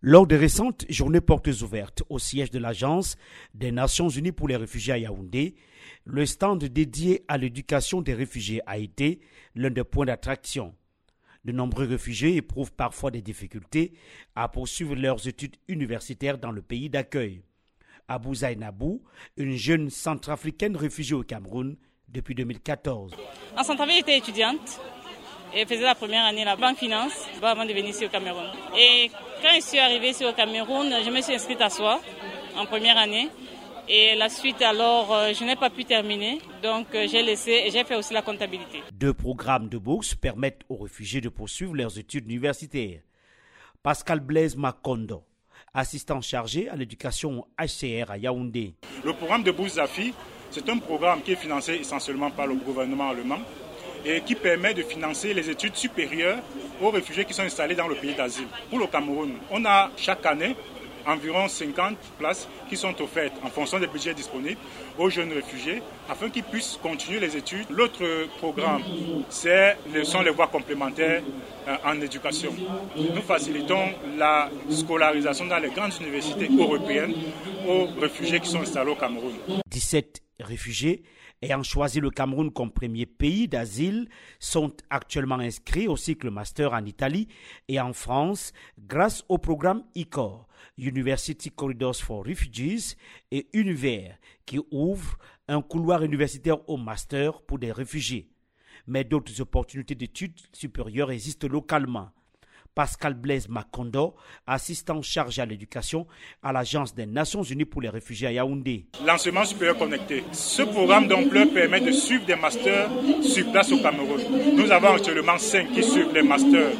Lors des récentes journées portes ouvertes au siège de l'Agence des Nations Unies pour les réfugiés à Yaoundé, le stand dédié à l'éducation des réfugiés a été l'un des points d'attraction. De nombreux réfugiés éprouvent parfois des difficultés à poursuivre leurs études universitaires dans le pays d'accueil. Abou Zainabou, une jeune centrafricaine réfugiée au Cameroun depuis 2014. En Centrafrique, j'étais étudiante et faisais la première année la banque finance avant de venir ici au Cameroun. Et quand je suis arrivée ici au Cameroun, je me suis inscrite à soi en première année. Et la suite, alors, euh, je n'ai pas pu terminer. Donc, euh, j'ai laissé et j'ai fait aussi la comptabilité. Deux programmes de bourse permettent aux réfugiés de poursuivre leurs études universitaires. Pascal Blaise Makondo, assistant chargé à l'éducation HCR à Yaoundé. Le programme de bourse ZAFI, c'est un programme qui est financé essentiellement par le gouvernement allemand et qui permet de financer les études supérieures aux réfugiés qui sont installés dans le pays d'asile. Pour le Cameroun, on a chaque année environ 50 places qui sont offertes en fonction des budgets disponibles aux jeunes réfugiés afin qu'ils puissent continuer les études. L'autre programme, ce sont les voies complémentaires euh, en éducation. Nous facilitons la scolarisation dans les grandes universités européennes aux réfugiés qui sont installés au Cameroun. 17 réfugiés ayant choisi le Cameroun comme premier pays d'asile sont actuellement inscrits au cycle master en Italie et en France grâce au programme ICOR, University Corridors for Refugees, et Univers, qui ouvre un couloir universitaire au master pour des réfugiés. Mais d'autres opportunités d'études supérieures existent localement. Pascal Blaise Macondo, assistant chargé à l'éducation à l'Agence des Nations Unies pour les réfugiés à Yaoundé. L'enseignement supérieur connecté. Ce programme d'ampleur permet de suivre des masters sur place au Cameroun. Nous avons actuellement cinq qui suivent les masters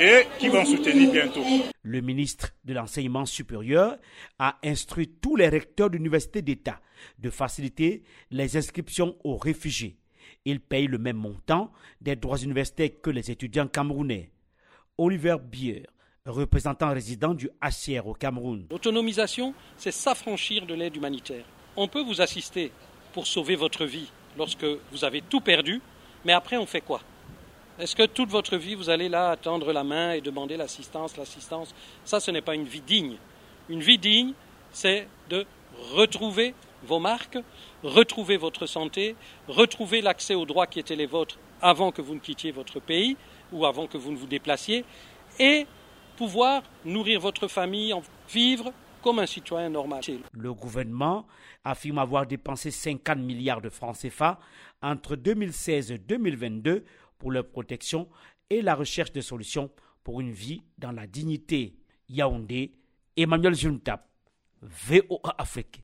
et qui vont soutenir bientôt. Le ministre de l'Enseignement supérieur a instruit tous les recteurs d'universités d'État de faciliter les inscriptions aux réfugiés. Ils payent le même montant des droits universitaires que les étudiants camerounais. Oliver Bier, représentant résident du HCR au Cameroun. L'autonomisation, c'est s'affranchir de l'aide humanitaire. On peut vous assister pour sauver votre vie lorsque vous avez tout perdu, mais après on fait quoi? Est-ce que toute votre vie vous allez là attendre la main et demander l'assistance, l'assistance? Ça, ce n'est pas une vie digne. Une vie digne, c'est de retrouver vos marques, retrouver votre santé, retrouver l'accès aux droits qui étaient les vôtres avant que vous ne quittiez votre pays ou avant que vous ne vous déplaciez, et pouvoir nourrir votre famille, vivre comme un citoyen normal. Le gouvernement affirme avoir dépensé 50 milliards de francs CFA entre 2016 et 2022 pour leur protection et la recherche de solutions pour une vie dans la dignité. Yaoundé, Emmanuel Juntap, VOA Afrique.